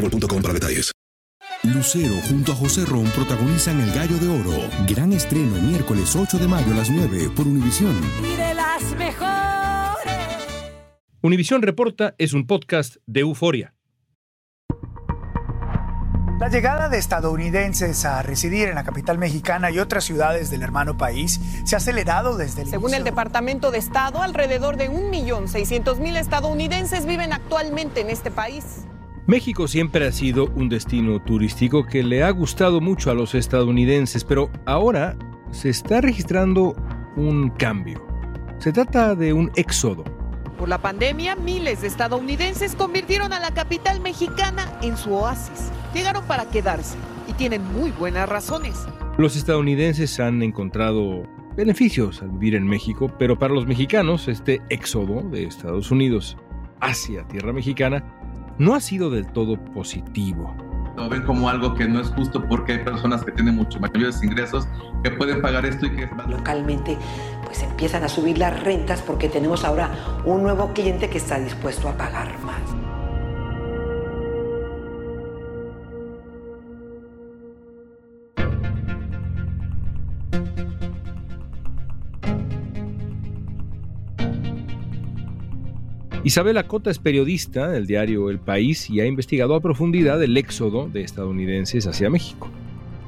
boostmobile.com para detalles. Lucero junto a José Ron protagonizan El Gallo de Oro. Gran estreno miércoles 8 de mayo a las 9 por Univisión. Y de las mejores. Univisión Reporta es un podcast de euforia. La llegada de estadounidenses a residir en la capital mexicana y otras ciudades del hermano país se ha acelerado desde el Según el Departamento de Estado, alrededor de 1.600.000 estadounidenses viven actualmente en este país. México siempre ha sido un destino turístico que le ha gustado mucho a los estadounidenses, pero ahora se está registrando un cambio. Se trata de un éxodo. Por la pandemia, miles de estadounidenses convirtieron a la capital mexicana en su oasis. Llegaron para quedarse y tienen muy buenas razones. Los estadounidenses han encontrado beneficios al vivir en México, pero para los mexicanos este éxodo de Estados Unidos hacia tierra mexicana no ha sido del todo positivo. Lo ven como algo que no es justo porque hay personas que tienen mucho mayores ingresos que pueden pagar esto y que localmente pues empiezan a subir las rentas porque tenemos ahora un nuevo cliente que está dispuesto a pagar más. Isabela Cota es periodista del diario El País y ha investigado a profundidad el éxodo de estadounidenses hacia México.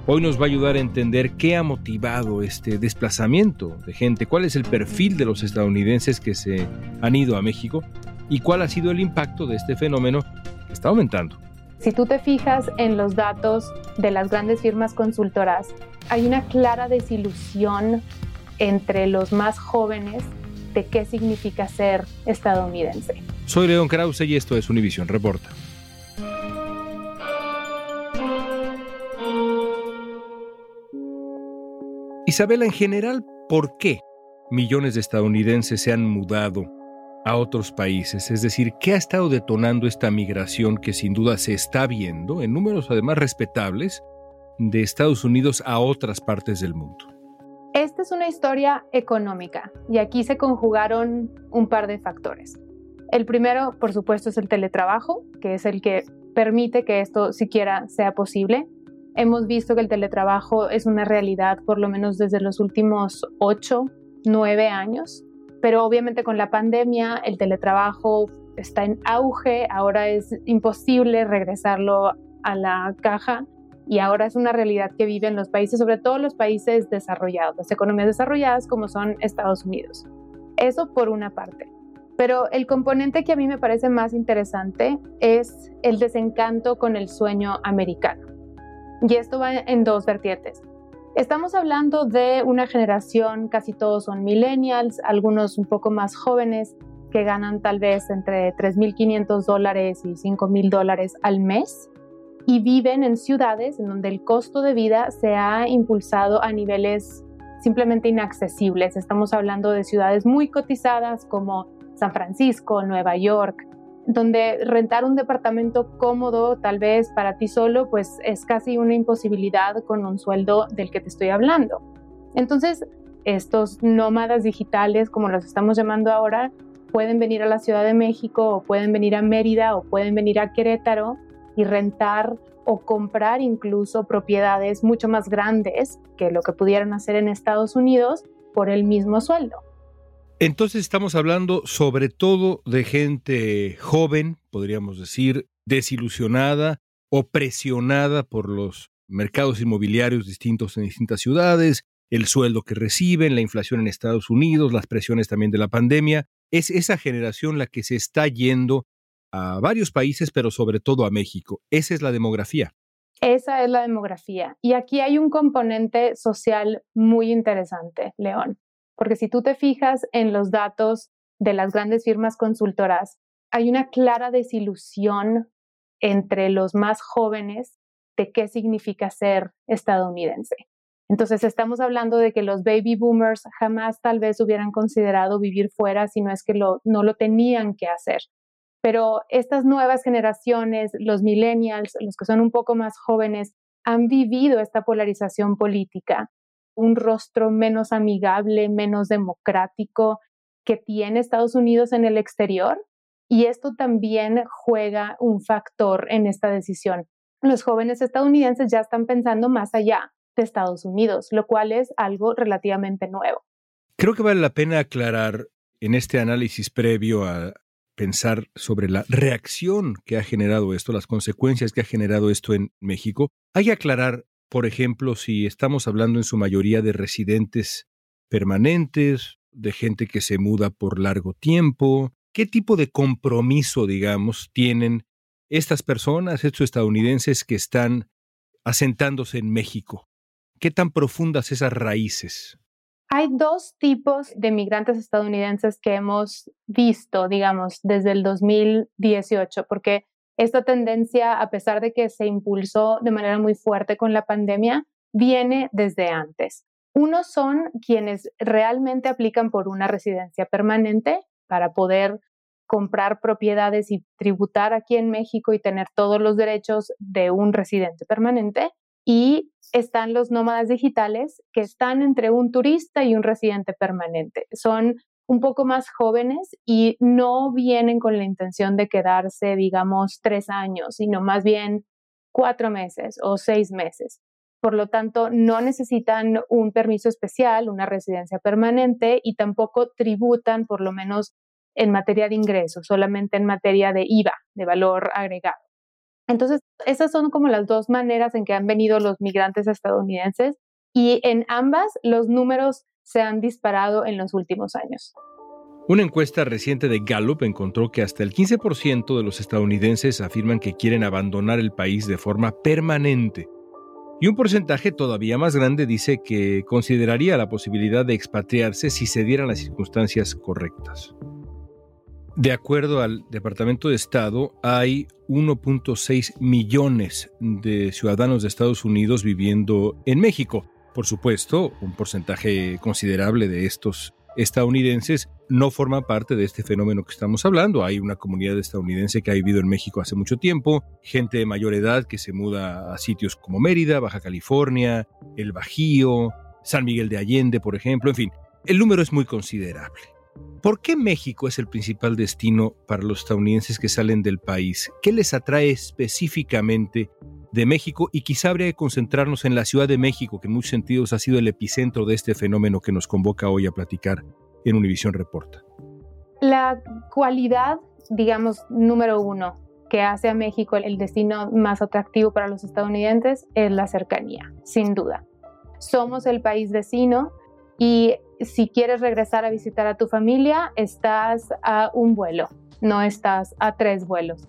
Hoy nos va a ayudar a entender qué ha motivado este desplazamiento de gente, cuál es el perfil de los estadounidenses que se han ido a México y cuál ha sido el impacto de este fenómeno que está aumentando. Si tú te fijas en los datos de las grandes firmas consultoras, hay una clara desilusión entre los más jóvenes de qué significa ser estadounidense. Soy León Krause y esto es Univision Reporta. Isabela, en general, ¿por qué millones de estadounidenses se han mudado a otros países? Es decir, ¿qué ha estado detonando esta migración que sin duda se está viendo, en números además respetables, de Estados Unidos a otras partes del mundo? Esta es una historia económica y aquí se conjugaron un par de factores. El primero, por supuesto, es el teletrabajo, que es el que permite que esto siquiera sea posible. Hemos visto que el teletrabajo es una realidad por lo menos desde los últimos 8, 9 años, pero obviamente con la pandemia el teletrabajo está en auge, ahora es imposible regresarlo a la caja y ahora es una realidad que viven los países, sobre todo los países desarrollados, las economías desarrolladas como son Estados Unidos. Eso por una parte. Pero el componente que a mí me parece más interesante es el desencanto con el sueño americano. Y esto va en dos vertientes. Estamos hablando de una generación, casi todos son millennials, algunos un poco más jóvenes, que ganan tal vez entre 3.500 dólares y 5.000 dólares al mes y viven en ciudades en donde el costo de vida se ha impulsado a niveles simplemente inaccesibles. Estamos hablando de ciudades muy cotizadas como San Francisco, Nueva York, donde rentar un departamento cómodo, tal vez para ti solo, pues es casi una imposibilidad con un sueldo del que te estoy hablando. Entonces, estos nómadas digitales, como los estamos llamando ahora, pueden venir a la Ciudad de México o pueden venir a Mérida o pueden venir a Querétaro y rentar o comprar incluso propiedades mucho más grandes que lo que pudieran hacer en Estados Unidos por el mismo sueldo. Entonces estamos hablando sobre todo de gente joven, podríamos decir, desilusionada o presionada por los mercados inmobiliarios distintos en distintas ciudades, el sueldo que reciben, la inflación en Estados Unidos, las presiones también de la pandemia. Es esa generación la que se está yendo a varios países, pero sobre todo a México. Esa es la demografía. Esa es la demografía. Y aquí hay un componente social muy interesante, León, porque si tú te fijas en los datos de las grandes firmas consultoras, hay una clara desilusión entre los más jóvenes de qué significa ser estadounidense. Entonces estamos hablando de que los baby boomers jamás tal vez hubieran considerado vivir fuera si no es que no lo tenían que hacer. Pero estas nuevas generaciones, los millennials, los que son un poco más jóvenes, han vivido esta polarización política, un rostro menos amigable, menos democrático que tiene Estados Unidos en el exterior. Y esto también juega un factor en esta decisión. Los jóvenes estadounidenses ya están pensando más allá de Estados Unidos, lo cual es algo relativamente nuevo. Creo que vale la pena aclarar en este análisis previo a, pensar sobre la reacción que ha generado esto, las consecuencias que ha generado esto en México. Hay que aclarar, por ejemplo, si estamos hablando en su mayoría de residentes permanentes, de gente que se muda por largo tiempo, qué tipo de compromiso, digamos, tienen estas personas, estos estadounidenses que están asentándose en México. ¿Qué tan profundas esas raíces? Hay dos tipos de migrantes estadounidenses que hemos visto, digamos, desde el 2018, porque esta tendencia, a pesar de que se impulsó de manera muy fuerte con la pandemia, viene desde antes. Unos son quienes realmente aplican por una residencia permanente para poder comprar propiedades y tributar aquí en México y tener todos los derechos de un residente permanente. Y están los nómadas digitales que están entre un turista y un residente permanente. Son un poco más jóvenes y no vienen con la intención de quedarse, digamos, tres años, sino más bien cuatro meses o seis meses. Por lo tanto, no necesitan un permiso especial, una residencia permanente y tampoco tributan, por lo menos en materia de ingresos, solamente en materia de IVA, de valor agregado. Entonces, esas son como las dos maneras en que han venido los migrantes estadounidenses y en ambas los números se han disparado en los últimos años. Una encuesta reciente de Gallup encontró que hasta el 15% de los estadounidenses afirman que quieren abandonar el país de forma permanente. Y un porcentaje todavía más grande dice que consideraría la posibilidad de expatriarse si se dieran las circunstancias correctas. De acuerdo al Departamento de Estado, hay 1.6 millones de ciudadanos de Estados Unidos viviendo en México. Por supuesto, un porcentaje considerable de estos estadounidenses no forman parte de este fenómeno que estamos hablando. Hay una comunidad estadounidense que ha vivido en México hace mucho tiempo, gente de mayor edad que se muda a sitios como Mérida, Baja California, El Bajío, San Miguel de Allende, por ejemplo. En fin, el número es muy considerable. ¿Por qué México es el principal destino para los estadounidenses que salen del país? ¿Qué les atrae específicamente de México? Y quizá habría que concentrarnos en la Ciudad de México, que en muchos sentidos ha sido el epicentro de este fenómeno que nos convoca hoy a platicar en Univisión Reporta. La cualidad, digamos, número uno que hace a México el destino más atractivo para los estadounidenses es la cercanía, sin duda. Somos el país vecino y si quieres regresar a visitar a tu familia, estás a un vuelo, no estás a tres vuelos.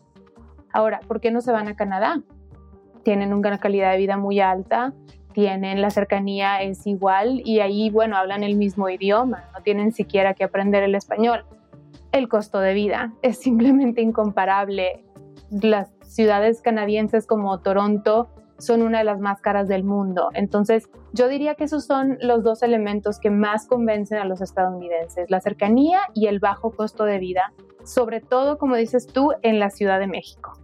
Ahora, ¿por qué no se van a Canadá? Tienen una calidad de vida muy alta, tienen la cercanía es igual y ahí, bueno, hablan el mismo idioma, no tienen siquiera que aprender el español. El costo de vida es simplemente incomparable. Las ciudades canadienses como Toronto son una de las más caras del mundo. Entonces, yo diría que esos son los dos elementos que más convencen a los estadounidenses, la cercanía y el bajo costo de vida, sobre todo, como dices tú, en la Ciudad de México.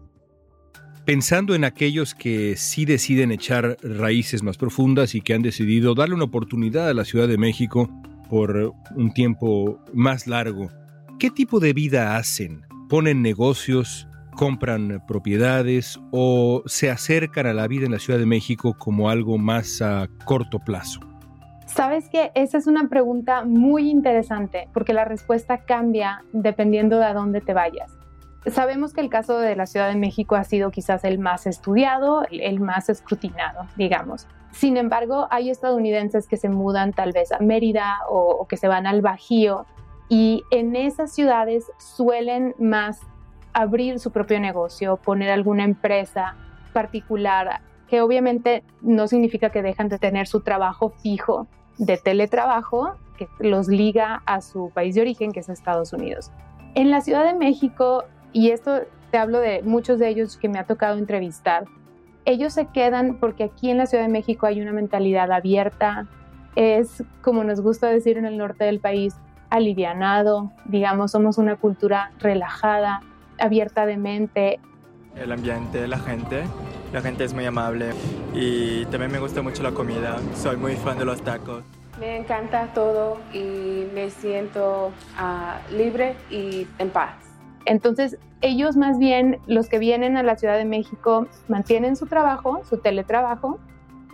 Pensando en aquellos que sí deciden echar raíces más profundas y que han decidido darle una oportunidad a la Ciudad de México por un tiempo más largo, ¿qué tipo de vida hacen? ¿Ponen negocios? Compran propiedades o se acercan a la vida en la Ciudad de México como algo más a corto plazo? Sabes que esa es una pregunta muy interesante porque la respuesta cambia dependiendo de a dónde te vayas. Sabemos que el caso de la Ciudad de México ha sido quizás el más estudiado, el más escrutinado, digamos. Sin embargo, hay estadounidenses que se mudan tal vez a Mérida o, o que se van al Bajío y en esas ciudades suelen más abrir su propio negocio, poner alguna empresa particular que obviamente no significa que dejan de tener su trabajo fijo de teletrabajo que los liga a su país de origen, que es Estados Unidos. En la Ciudad de México, y esto te hablo de muchos de ellos que me ha tocado entrevistar, ellos se quedan porque aquí en la Ciudad de México hay una mentalidad abierta, es como nos gusta decir en el norte del país, alivianado, digamos, somos una cultura relajada, abierta de mente. El ambiente, la gente, la gente es muy amable y también me gusta mucho la comida, soy muy fan de los tacos. Me encanta todo y me siento uh, libre y en paz. Entonces, ellos más bien, los que vienen a la Ciudad de México, mantienen su trabajo, su teletrabajo,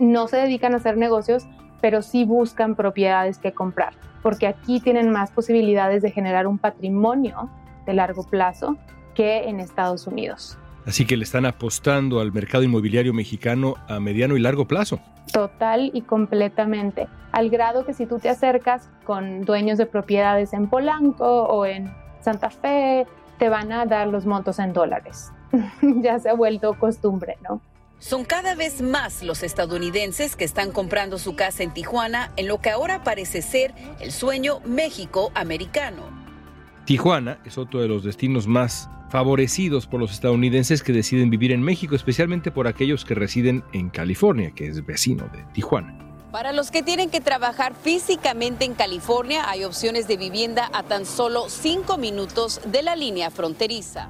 no se dedican a hacer negocios, pero sí buscan propiedades que comprar, porque aquí tienen más posibilidades de generar un patrimonio de largo plazo que en Estados Unidos. Así que le están apostando al mercado inmobiliario mexicano a mediano y largo plazo. Total y completamente. Al grado que si tú te acercas con dueños de propiedades en Polanco o en Santa Fe, te van a dar los montos en dólares. ya se ha vuelto costumbre, ¿no? Son cada vez más los estadounidenses que están comprando su casa en Tijuana en lo que ahora parece ser el sueño México americano. Tijuana es otro de los destinos más favorecidos por los estadounidenses que deciden vivir en México, especialmente por aquellos que residen en California, que es vecino de Tijuana. Para los que tienen que trabajar físicamente en California, hay opciones de vivienda a tan solo cinco minutos de la línea fronteriza.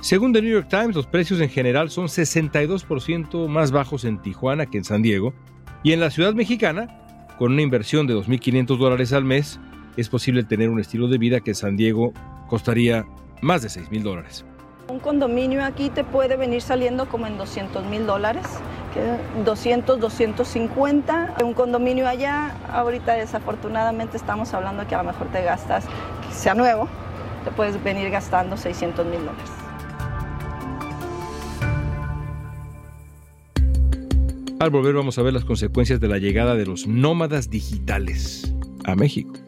Según The New York Times, los precios en general son 62% más bajos en Tijuana que en San Diego. Y en la ciudad mexicana, con una inversión de 2.500 dólares al mes, es posible tener un estilo de vida que en San Diego costaría más de 6.000 dólares. Un condominio aquí te puede venir saliendo como en 200 mil dólares, 200, 250. Un condominio allá, ahorita desafortunadamente estamos hablando que a lo mejor te gastas, que sea nuevo, te puedes venir gastando 600 mil dólares. Al volver vamos a ver las consecuencias de la llegada de los nómadas digitales a México.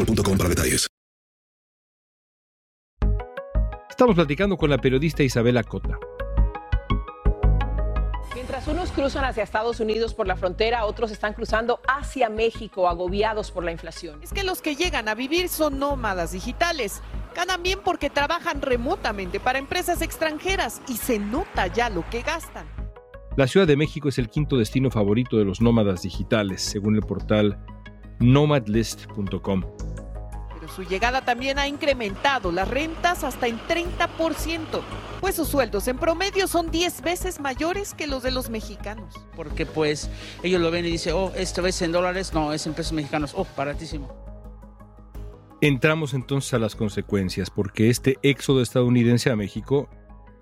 boostmobile.com para detalles. Estamos platicando con la periodista Isabela Cota. Mientras unos cruzan hacia Estados Unidos por la frontera, otros están cruzando hacia México agobiados por la inflación. Es que los que llegan a vivir son nómadas digitales. Ganan bien porque trabajan remotamente para empresas extranjeras y se nota ya lo que gastan. La Ciudad de México es el quinto destino favorito de los nómadas digitales, según el portal nomadlist.com. Pero su llegada también ha incrementado las rentas hasta en 30%, pues sus sueldos en promedio son 10 veces mayores que los de los mexicanos. Porque pues ellos lo ven y dicen, oh, esto es en dólares, no, es en pesos mexicanos, oh, baratísimo. Entramos entonces a las consecuencias, porque este éxodo estadounidense a México,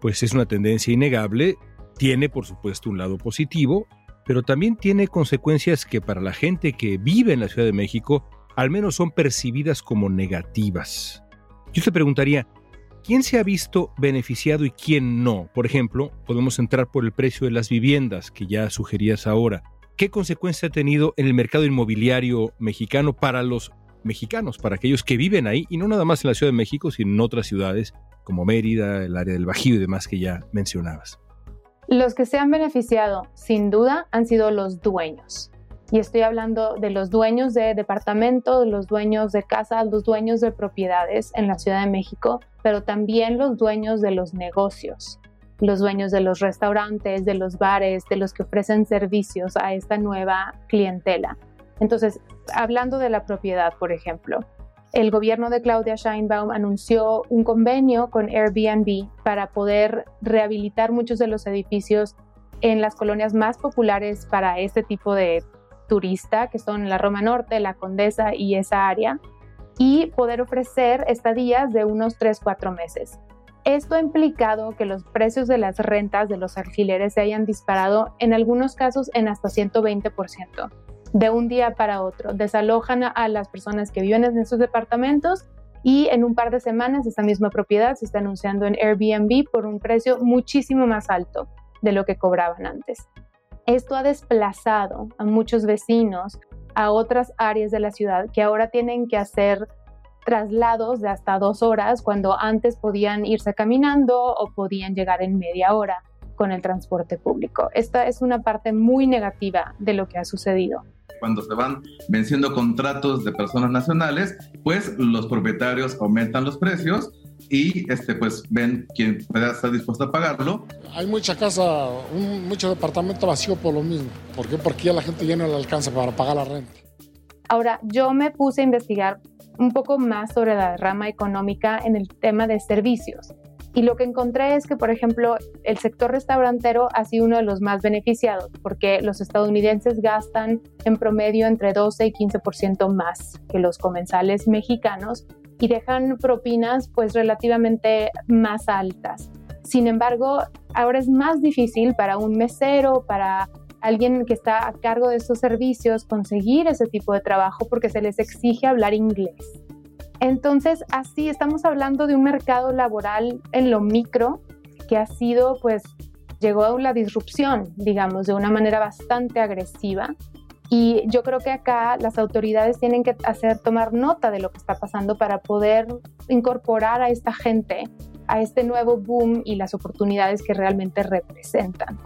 pues es una tendencia innegable, tiene por supuesto un lado positivo, pero también tiene consecuencias que para la gente que vive en la Ciudad de México al menos son percibidas como negativas. Yo te preguntaría, ¿quién se ha visto beneficiado y quién no? Por ejemplo, podemos entrar por el precio de las viviendas, que ya sugerías ahora. ¿Qué consecuencia ha tenido en el mercado inmobiliario mexicano para los mexicanos, para aquellos que viven ahí, y no nada más en la Ciudad de México, sino en otras ciudades como Mérida, el área del Bajío y demás que ya mencionabas. Los que se han beneficiado, sin duda, han sido los dueños. Y estoy hablando de los dueños de departamentos, los dueños de casas, los dueños de propiedades en la Ciudad de México, pero también los dueños de los negocios, los dueños de los restaurantes, de los bares, de los que ofrecen servicios a esta nueva clientela. Entonces, hablando de la propiedad, por ejemplo, el gobierno de Claudia Scheinbaum anunció un convenio con Airbnb para poder rehabilitar muchos de los edificios en las colonias más populares para este tipo de turista, que son la Roma Norte, la Condesa y esa área, y poder ofrecer estadías de unos 3-4 meses. Esto ha implicado que los precios de las rentas de los alquileres se hayan disparado en algunos casos en hasta 120% de un día para otro. Desalojan a las personas que viven en esos departamentos y en un par de semanas esa misma propiedad se está anunciando en Airbnb por un precio muchísimo más alto de lo que cobraban antes. Esto ha desplazado a muchos vecinos a otras áreas de la ciudad que ahora tienen que hacer traslados de hasta dos horas cuando antes podían irse caminando o podían llegar en media hora con el transporte público. Esta es una parte muy negativa de lo que ha sucedido cuando se van venciendo contratos de personas nacionales, pues los propietarios aumentan los precios y este pues ven quién pueda estar dispuesto a pagarlo. Hay mucha casa, un, mucho departamento vacío por lo mismo. ¿Por qué? Porque ya la gente ya no le alcanza para pagar la renta. Ahora, yo me puse a investigar un poco más sobre la rama económica en el tema de servicios. Y lo que encontré es que, por ejemplo, el sector restaurantero ha sido uno de los más beneficiados porque los estadounidenses gastan en promedio entre 12 y 15% más que los comensales mexicanos y dejan propinas pues relativamente más altas. Sin embargo, ahora es más difícil para un mesero, para alguien que está a cargo de estos servicios conseguir ese tipo de trabajo porque se les exige hablar inglés. Entonces, así estamos hablando de un mercado laboral en lo micro que ha sido, pues, llegó a una disrupción, digamos, de una manera bastante agresiva. Y yo creo que acá las autoridades tienen que hacer tomar nota de lo que está pasando para poder incorporar a esta gente a este nuevo boom y las oportunidades que realmente representan.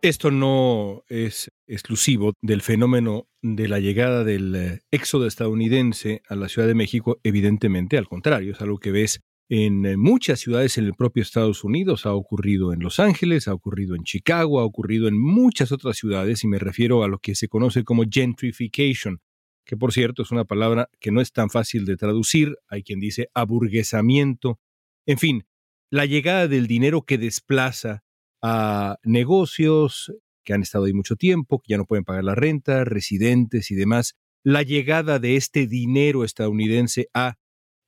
Esto no es exclusivo del fenómeno de la llegada del eh, éxodo estadounidense a la Ciudad de México, evidentemente al contrario, es algo que ves en eh, muchas ciudades en el propio Estados Unidos, ha ocurrido en Los Ángeles, ha ocurrido en Chicago, ha ocurrido en muchas otras ciudades y me refiero a lo que se conoce como gentrification, que por cierto es una palabra que no es tan fácil de traducir, hay quien dice aburguesamiento, en fin, la llegada del dinero que desplaza a negocios que han estado ahí mucho tiempo, que ya no pueden pagar la renta, residentes y demás. La llegada de este dinero estadounidense ha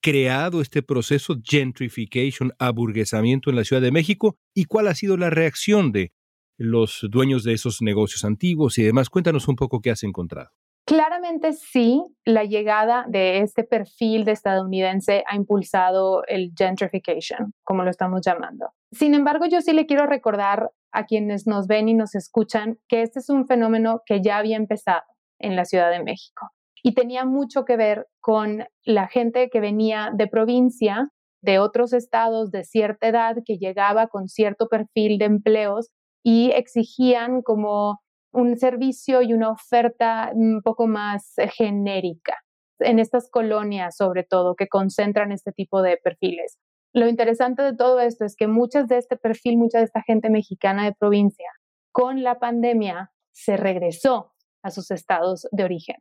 creado este proceso gentrification, aburguesamiento en la Ciudad de México y cuál ha sido la reacción de los dueños de esos negocios antiguos y demás. Cuéntanos un poco qué has encontrado. Claramente sí, la llegada de este perfil de estadounidense ha impulsado el gentrification, como lo estamos llamando. Sin embargo, yo sí le quiero recordar a quienes nos ven y nos escuchan que este es un fenómeno que ya había empezado en la Ciudad de México y tenía mucho que ver con la gente que venía de provincia, de otros estados de cierta edad, que llegaba con cierto perfil de empleos y exigían como un servicio y una oferta un poco más eh, genérica en estas colonias, sobre todo, que concentran este tipo de perfiles. Lo interesante de todo esto es que muchas de este perfil, mucha de esta gente mexicana de provincia, con la pandemia se regresó a sus estados de origen,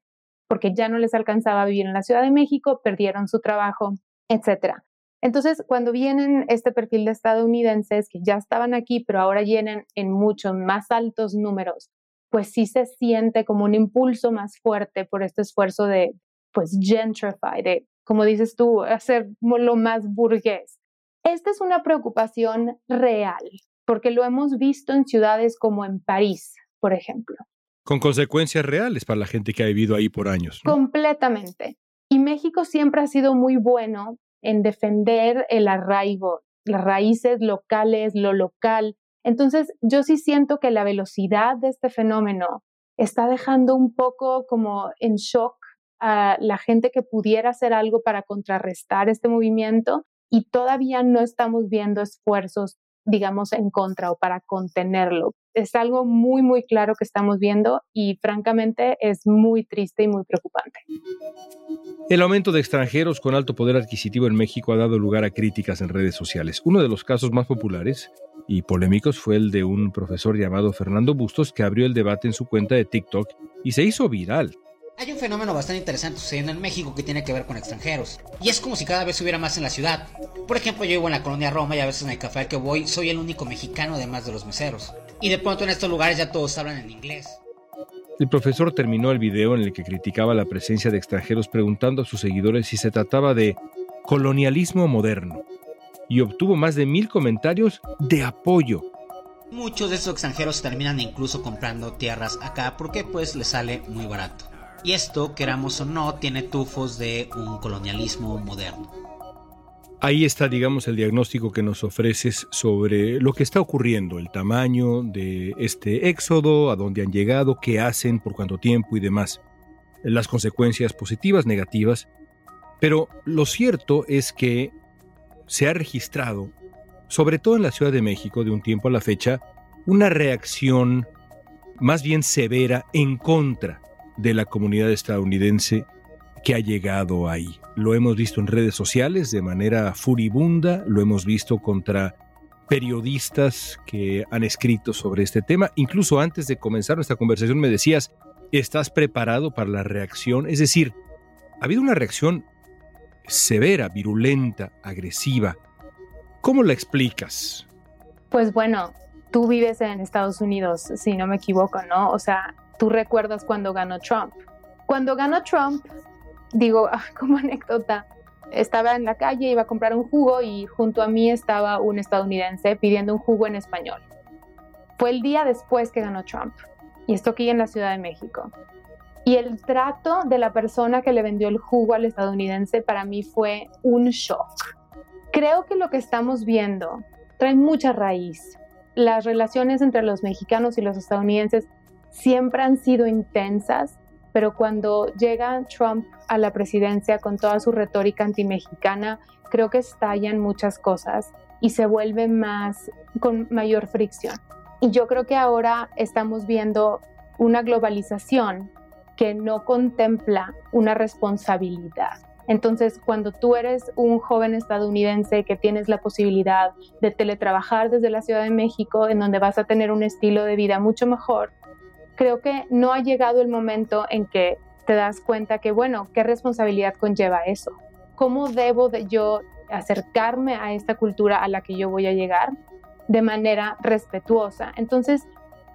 porque ya no les alcanzaba a vivir en la Ciudad de México, perdieron su trabajo, etc. Entonces, cuando vienen este perfil de estadounidenses que ya estaban aquí, pero ahora vienen en muchos más altos números pues sí se siente como un impulso más fuerte por este esfuerzo de, pues, gentrify, de, como dices tú, hacer lo más burgués. Esta es una preocupación real, porque lo hemos visto en ciudades como en París, por ejemplo. Con consecuencias reales para la gente que ha vivido ahí por años. Completamente. Y México siempre ha sido muy bueno en defender el arraigo, las raíces locales, lo local, entonces, yo sí siento que la velocidad de este fenómeno está dejando un poco como en shock a la gente que pudiera hacer algo para contrarrestar este movimiento y todavía no estamos viendo esfuerzos, digamos, en contra o para contenerlo. Es algo muy, muy claro que estamos viendo y francamente es muy triste y muy preocupante. El aumento de extranjeros con alto poder adquisitivo en México ha dado lugar a críticas en redes sociales. Uno de los casos más populares y polémicos fue el de un profesor llamado Fernando Bustos que abrió el debate en su cuenta de TikTok y se hizo viral. Hay un fenómeno bastante interesante sucediendo en México que tiene que ver con extranjeros. Y es como si cada vez hubiera más en la ciudad. Por ejemplo, yo vivo en la colonia Roma y a veces en el café al que voy soy el único mexicano además de los meseros. Y de pronto en estos lugares ya todos hablan en inglés. El profesor terminó el video en el que criticaba la presencia de extranjeros preguntando a sus seguidores si se trataba de colonialismo moderno y obtuvo más de mil comentarios de apoyo. Muchos de esos extranjeros terminan incluso comprando tierras acá porque pues les sale muy barato. Y esto, queramos o no, tiene tufos de un colonialismo moderno. Ahí está, digamos, el diagnóstico que nos ofreces sobre lo que está ocurriendo, el tamaño de este éxodo, a dónde han llegado, qué hacen, por cuánto tiempo y demás. Las consecuencias positivas, negativas. Pero lo cierto es que se ha registrado, sobre todo en la Ciudad de México de un tiempo a la fecha, una reacción más bien severa en contra de la comunidad estadounidense que ha llegado ahí. Lo hemos visto en redes sociales de manera furibunda, lo hemos visto contra periodistas que han escrito sobre este tema. Incluso antes de comenzar nuestra conversación me decías, ¿estás preparado para la reacción? Es decir, ha habido una reacción severa, virulenta, agresiva. ¿Cómo la explicas? Pues bueno, tú vives en Estados Unidos, si no me equivoco, ¿no? O sea, tú recuerdas cuando ganó Trump. Cuando ganó Trump, digo, como anécdota, estaba en la calle, iba a comprar un jugo y junto a mí estaba un estadounidense pidiendo un jugo en español. Fue el día después que ganó Trump y esto aquí en la Ciudad de México. Y el trato de la persona que le vendió el jugo al estadounidense para mí fue un shock. Creo que lo que estamos viendo trae mucha raíz. Las relaciones entre los mexicanos y los estadounidenses siempre han sido intensas, pero cuando llega Trump a la presidencia con toda su retórica antimexicana, creo que estallan muchas cosas y se vuelve más con mayor fricción. Y yo creo que ahora estamos viendo una globalización que no contempla una responsabilidad. Entonces, cuando tú eres un joven estadounidense que tienes la posibilidad de teletrabajar desde la Ciudad de México, en donde vas a tener un estilo de vida mucho mejor, creo que no ha llegado el momento en que te das cuenta que, bueno, ¿qué responsabilidad conlleva eso? ¿Cómo debo de yo acercarme a esta cultura a la que yo voy a llegar de manera respetuosa? Entonces,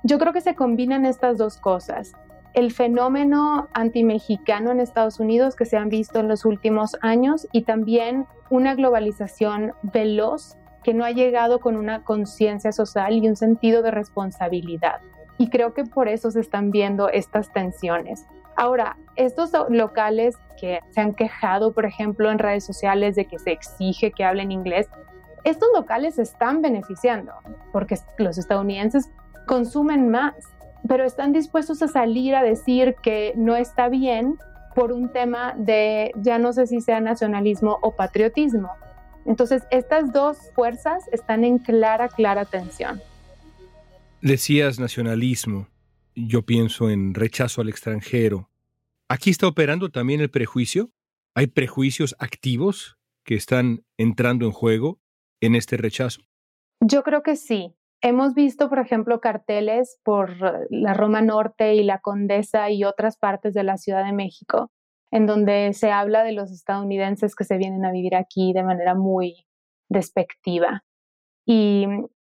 yo creo que se combinan estas dos cosas el fenómeno antimexicano en Estados Unidos que se han visto en los últimos años y también una globalización veloz que no ha llegado con una conciencia social y un sentido de responsabilidad. Y creo que por eso se están viendo estas tensiones. Ahora, estos locales que se han quejado, por ejemplo, en redes sociales de que se exige que hablen inglés, estos locales se están beneficiando porque los estadounidenses consumen más pero están dispuestos a salir a decir que no está bien por un tema de, ya no sé si sea nacionalismo o patriotismo. Entonces, estas dos fuerzas están en clara, clara tensión. Decías nacionalismo, yo pienso en rechazo al extranjero. ¿Aquí está operando también el prejuicio? ¿Hay prejuicios activos que están entrando en juego en este rechazo? Yo creo que sí. Hemos visto, por ejemplo, carteles por la Roma Norte y la Condesa y otras partes de la Ciudad de México, en donde se habla de los estadounidenses que se vienen a vivir aquí de manera muy despectiva. Y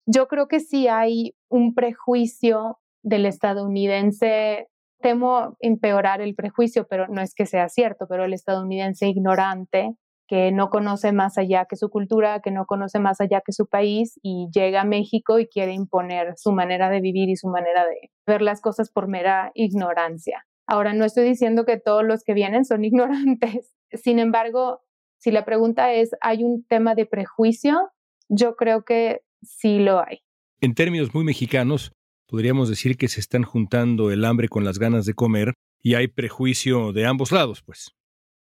yo creo que sí hay un prejuicio del estadounidense, temo empeorar el prejuicio, pero no es que sea cierto, pero el estadounidense ignorante que no conoce más allá que su cultura, que no conoce más allá que su país y llega a México y quiere imponer su manera de vivir y su manera de ver las cosas por mera ignorancia. Ahora, no estoy diciendo que todos los que vienen son ignorantes. Sin embargo, si la pregunta es, ¿hay un tema de prejuicio? Yo creo que sí lo hay. En términos muy mexicanos, podríamos decir que se están juntando el hambre con las ganas de comer y hay prejuicio de ambos lados, pues.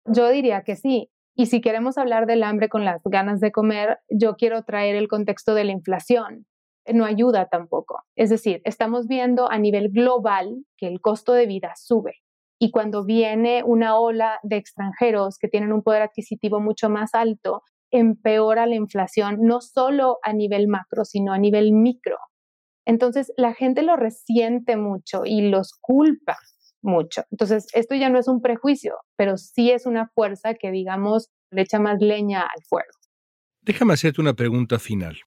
Yo diría que sí. Y si queremos hablar del hambre con las ganas de comer, yo quiero traer el contexto de la inflación. No ayuda tampoco. Es decir, estamos viendo a nivel global que el costo de vida sube. Y cuando viene una ola de extranjeros que tienen un poder adquisitivo mucho más alto, empeora la inflación, no solo a nivel macro, sino a nivel micro. Entonces, la gente lo resiente mucho y los culpa mucho. Entonces, esto ya no es un prejuicio, pero sí es una fuerza que, digamos, le echa más leña al fuego. Déjame hacerte una pregunta final.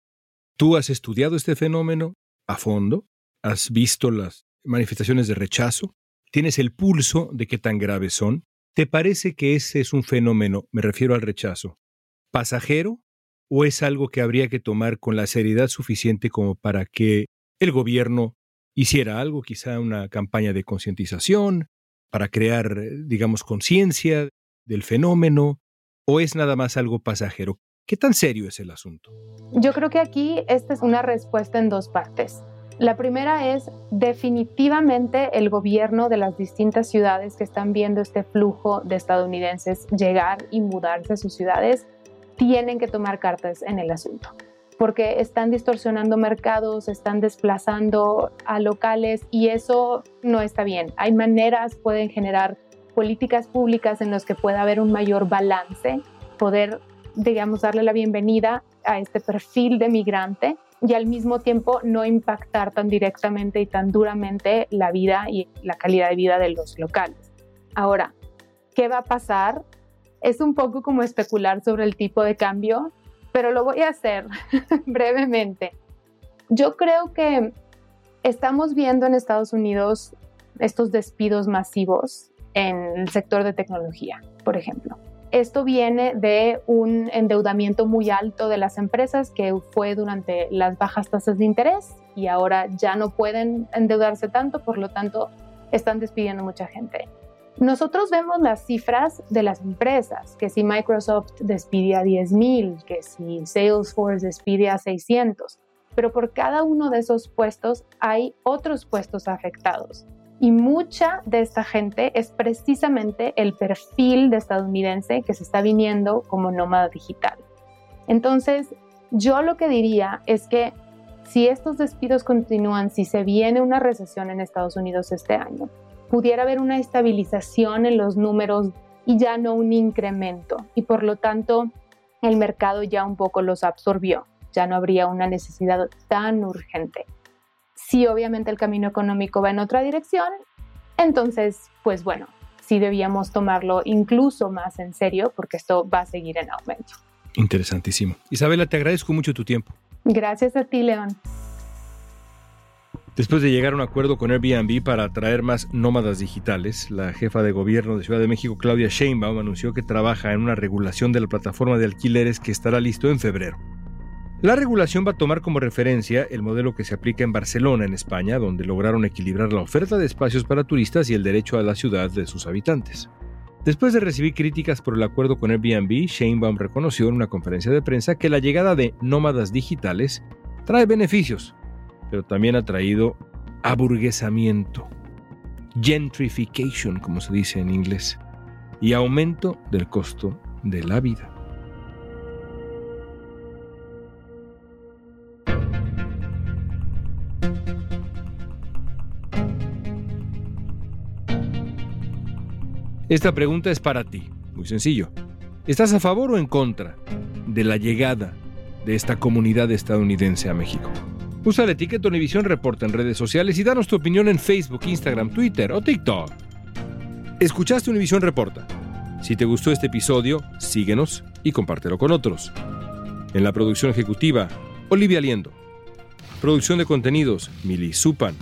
¿Tú has estudiado este fenómeno a fondo? ¿Has visto las manifestaciones de rechazo? ¿Tienes el pulso de qué tan graves son? ¿Te parece que ese es un fenómeno, me refiero al rechazo, pasajero o es algo que habría que tomar con la seriedad suficiente como para que el gobierno hiciera algo, quizá una campaña de concientización para crear, digamos, conciencia del fenómeno, o es nada más algo pasajero? ¿Qué tan serio es el asunto? Yo creo que aquí esta es una respuesta en dos partes. La primera es definitivamente el gobierno de las distintas ciudades que están viendo este flujo de estadounidenses llegar y mudarse a sus ciudades, tienen que tomar cartas en el asunto porque están distorsionando mercados, están desplazando a locales y eso no está bien. Hay maneras, pueden generar políticas públicas en las que pueda haber un mayor balance, poder, digamos, darle la bienvenida a este perfil de migrante y al mismo tiempo no impactar tan directamente y tan duramente la vida y la calidad de vida de los locales. Ahora, ¿qué va a pasar? Es un poco como especular sobre el tipo de cambio, pero lo voy a hacer brevemente. Yo creo que estamos viendo en Estados Unidos estos despidos masivos en el sector de tecnología, por ejemplo. Esto viene de un endeudamiento muy alto de las empresas que fue durante las bajas tasas de interés y ahora ya no pueden endeudarse tanto, por lo tanto están despidiendo mucha gente. Nosotros vemos las cifras de las empresas, que si Microsoft despide a 10.000, que si Salesforce despide a 600, pero por cada uno de esos puestos hay otros puestos afectados. Y mucha de esta gente es precisamente el perfil de estadounidense que se está viniendo como nómada digital. Entonces, yo lo que diría es que si estos despidos continúan, si se viene una recesión en Estados Unidos este año, pudiera haber una estabilización en los números y ya no un incremento. Y por lo tanto, el mercado ya un poco los absorbió. Ya no habría una necesidad tan urgente. Si obviamente el camino económico va en otra dirección, entonces, pues bueno, sí debíamos tomarlo incluso más en serio porque esto va a seguir en aumento. Interesantísimo. Isabela, te agradezco mucho tu tiempo. Gracias a ti, León. Después de llegar a un acuerdo con Airbnb para atraer más nómadas digitales, la jefa de gobierno de Ciudad de México, Claudia Sheinbaum, anunció que trabaja en una regulación de la plataforma de alquileres que estará listo en febrero. La regulación va a tomar como referencia el modelo que se aplica en Barcelona, en España, donde lograron equilibrar la oferta de espacios para turistas y el derecho a la ciudad de sus habitantes. Después de recibir críticas por el acuerdo con Airbnb, Sheinbaum reconoció en una conferencia de prensa que la llegada de nómadas digitales trae beneficios, pero también ha traído aburguesamiento, gentrification, como se dice en inglés, y aumento del costo de la vida. Esta pregunta es para ti, muy sencillo. ¿Estás a favor o en contra de la llegada de esta comunidad estadounidense a México? Usa la etiqueta Univisión Reporta en redes sociales y danos tu opinión en Facebook, Instagram, Twitter o TikTok. Escuchaste Univisión Reporta. Si te gustó este episodio, síguenos y compártelo con otros. En la producción ejecutiva, Olivia Liendo. Producción de contenidos, Mili Supan.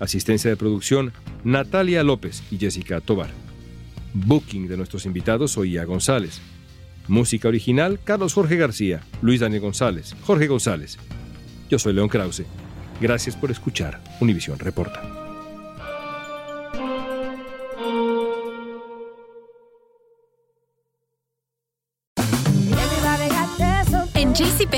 Asistencia de producción, Natalia López y Jessica Tobar. Booking de nuestros invitados, Oía González. Música original, Carlos Jorge García, Luis Daniel González, Jorge González yo soy León Krause. Gracias por escuchar Univisión Reporta.